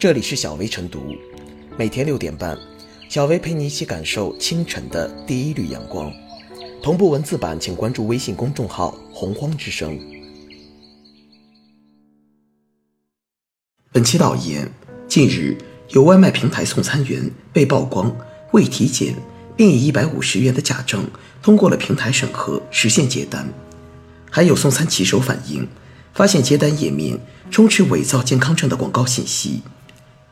这里是小薇晨读，每天六点半，小薇陪你一起感受清晨的第一缕阳光。同步文字版，请关注微信公众号“洪荒之声”。本期导言：近日，有外卖平台送餐员被曝光未体检，并以一百五十元的假证通过了平台审核，实现接单。还有送餐骑手反映，发现接单页面充斥伪造健康证的广告信息。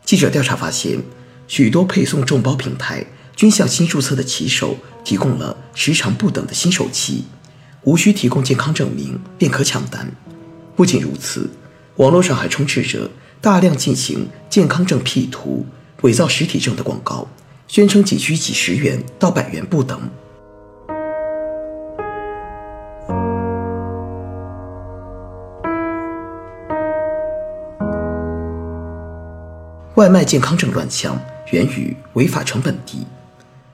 记者调查发现，许多配送众包平台均向新注册的骑手提供了时长不等的新手期，无需提供健康证明便可抢单。不仅如此，网络上还充斥着大量进行健康证 P 图、伪造实体证的广告，宣称仅需几十元到百元不等。外卖健康证乱象源于违法成本低。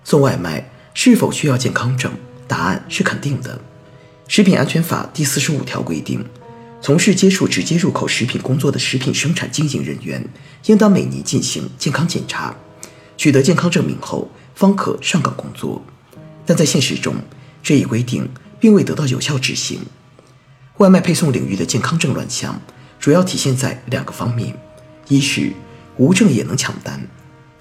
送外卖是否需要健康证？答案是肯定的。食品安全法第四十五条规定，从事接触直接入口食品工作的食品生产经营人员，应当每年进行健康检查，取得健康证明后方可上岗工作。但在现实中，这一规定并未得到有效执行。外卖配送领域的健康证乱象，主要体现在两个方面：一是无证也能抢单。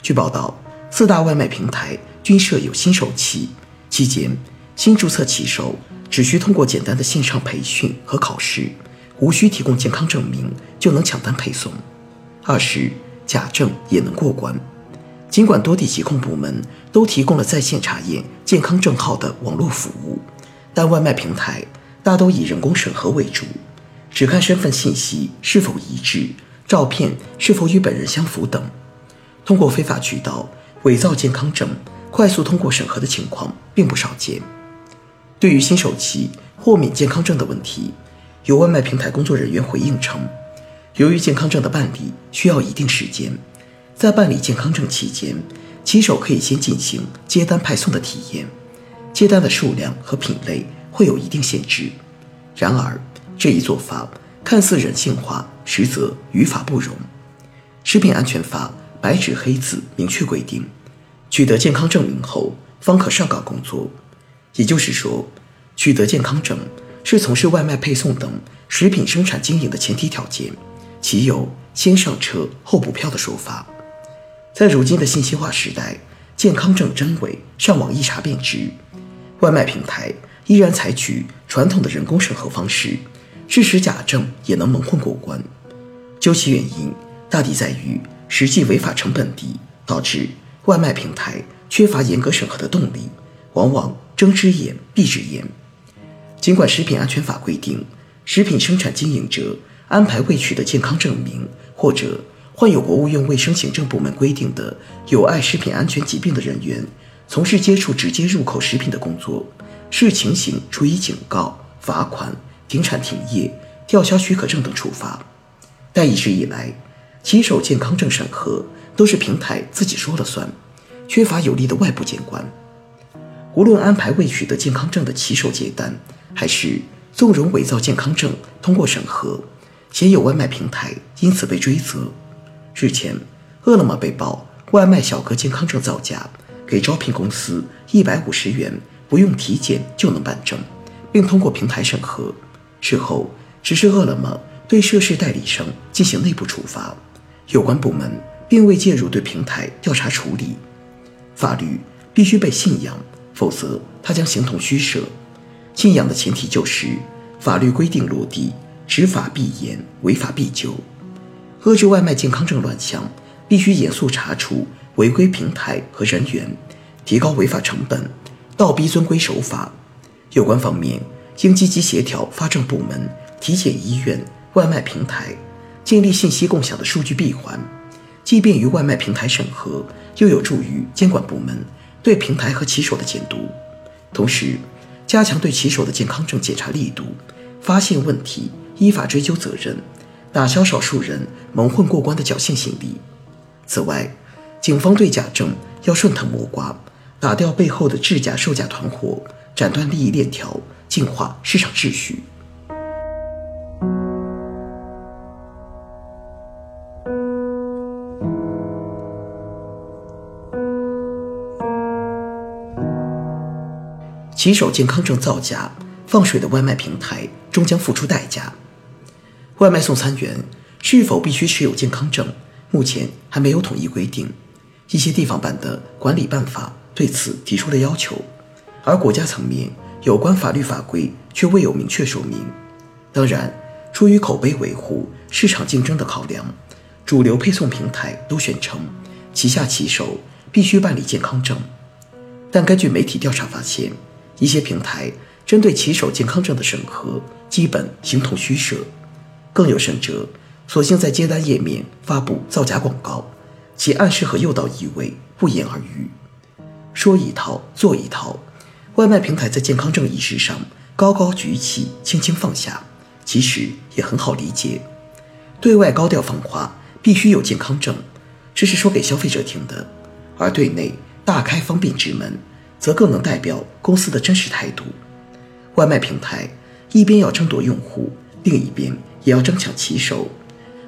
据报道，四大外卖平台均设有新手期，期间新注册骑手只需通过简单的线上培训和考试，无需提供健康证明就能抢单配送。二是假证也能过关。尽管多地疾控部门都提供了在线查验健康证号的网络服务，但外卖平台大都以人工审核为主，只看身份信息是否一致。照片是否与本人相符等，通过非法渠道伪造健康证快速通过审核的情况并不少见。对于新手期豁免健康证的问题，有外卖平台工作人员回应称，由于健康证的办理需要一定时间，在办理健康证期间，骑手可以先进行接单派送的体验，接单的数量和品类会有一定限制。然而，这一做法。看似人性化，实则于法不容。食品安全法白纸黑字明确规定，取得健康证明后方可上岗工作。也就是说，取得健康证是从事外卖配送等食品生产经营的前提条件，岂有先上车后补票的说法？在如今的信息化时代，健康证真伪上网一查便知。外卖平台依然采取传统的人工审核方式。致使假证也能蒙混过关，究其原因，大抵在于实际违法成本低，导致外卖平台缺乏严格审核的动力，往往睁只眼闭只眼。尽管食品安全法规定，食品生产经营者安排未取得健康证明或者患有国务院卫生行政部门规定的有碍食品安全疾病的人员，从事接触直接入口食品的工作，视情形处以警告、罚款。停产、停业、吊销许可证等处罚，但一直以来，骑手健康证审核都是平台自己说了算，缺乏有力的外部监管。无论安排未取得健康证的骑手接单，还是纵容伪造健康证通过审核，鲜有外卖平台因此被追责。日前，饿了么被曝外卖小哥健康证造假，给招聘公司一百五十元，不用体检就能办证，并通过平台审核。事后，只是饿了么对涉事代理商进行内部处罚，有关部门并未介入对平台调查处理。法律必须被信仰，否则它将形同虚设。信仰的前提就是法律规定落地，执法必严，违法必究。遏制外卖健康证乱象，必须严肃查处违规平台和人员，提高违法成本，倒逼遵规守法。有关方面。应积极协调发证部门、体检医院、外卖平台，建立信息共享的数据闭环，既便于外卖平台审核，又有助于监管部门对平台和骑手的监督。同时，加强对骑手的健康证检查力度，发现问题依法追究责任，打消少数人蒙混过关的侥幸心理。此外，警方对假证要顺藤摸瓜，打掉背后的制假售假团伙，斩断利益链条。净化市场秩序。骑手健康证造假放水的外卖平台终将付出代价。外卖送餐员是否必须持有健康证目前还没有统一规定。一些地方版的管理办法对此提出了要求而国家层面有关法律法规却未有明确说明。当然，出于口碑维护、市场竞争的考量，主流配送平台都选称旗下骑手必须办理健康证。但根据媒体调查发现，一些平台针对骑手健康证的审核基本形同虚设，更有甚者，索性在接单页面发布造假广告。其暗示和诱导意味不言而喻，说一套做一套。外卖平台在健康证仪式上高高举起，轻轻放下，其实也很好理解。对外高调放话必须有健康证，这是说给消费者听的；而对内大开方便之门，则更能代表公司的真实态度。外卖平台一边要争夺用户，另一边也要争抢骑手，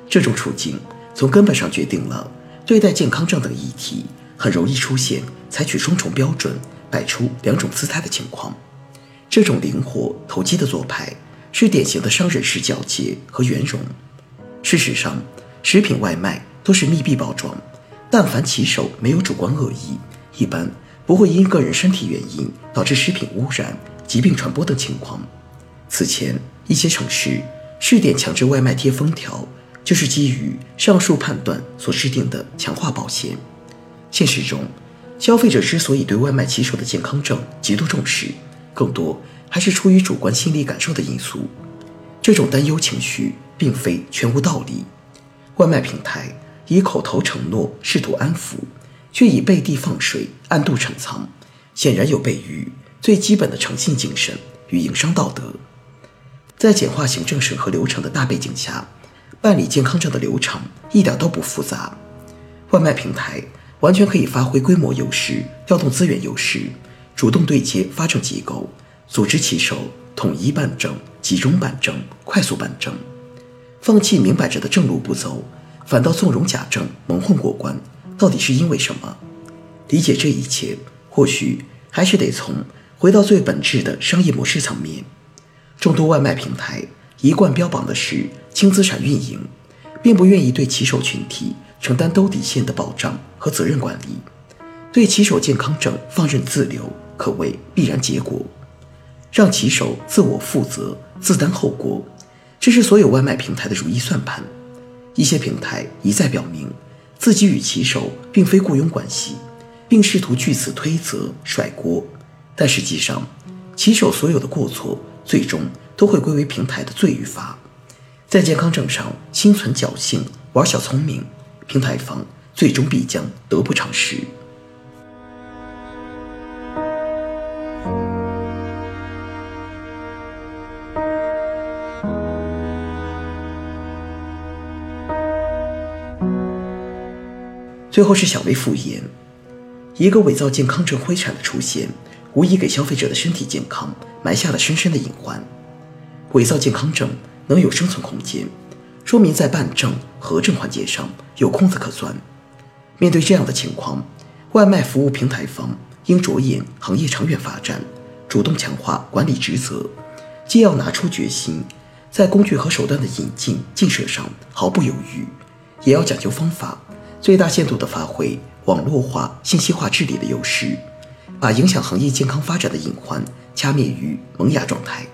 这种处境从根本上决定了。对待健康证等议题，很容易出现采取双重标准、摆出两种姿态的情况。这种灵活投机的做派，是典型的商人式皎洁和圆融。事实上，食品外卖都是密闭包装，但凡骑手没有主观恶意，一般不会因个人身体原因导致食品污染、疾病传播等情况。此前，一些城市试点强制外卖贴封条。就是基于上述判断所制定的强化保险。现实中，消费者之所以对外卖骑手的健康证极度重视，更多还是出于主观心理感受的因素。这种担忧情绪并非全无道理。外卖平台以口头承诺试图安抚，却以背地放水暗度陈仓，显然有悖于最基本的诚信精神与营商道德。在简化行政审核流程的大背景下。办理健康证的流程一点都不复杂，外卖平台完全可以发挥规模优势，调动资源优势，主动对接发证机构，组织骑手统一办证、集中办证、快速办证，放弃明摆着的正路不走，反倒纵容假证蒙混过关，到底是因为什么？理解这一切，或许还是得从回到最本质的商业模式层面，众多外卖平台。一贯标榜的是轻资产运营，并不愿意对骑手群体承担兜底线的保障和责任管理，对骑手健康证放任自流，可谓必然结果。让骑手自我负责、自担后果，这是所有外卖平台的如意算盘。一些平台一再表明自己与骑手并非雇佣关系，并试图据此推责甩锅，但实际上，骑手所有的过错最终。都会归为平台的罪与罚，在健康证上心存侥幸、玩小聪明，平台方最终必将得不偿失。最后是小微复言，一个伪造健康证灰产的出现，无疑给消费者的身体健康埋下了深深的隐患。伪造健康证能有生存空间，说明在办证、核证环节上有空子可钻。面对这样的情况，外卖服务平台方应着眼行业长远发展，主动强化管理职责，既要拿出决心，在工具和手段的引进建设上毫不犹豫，也要讲究方法，最大限度地发挥网络化、信息化治理的优势，把影响行业健康发展的隐患掐灭于萌芽状态。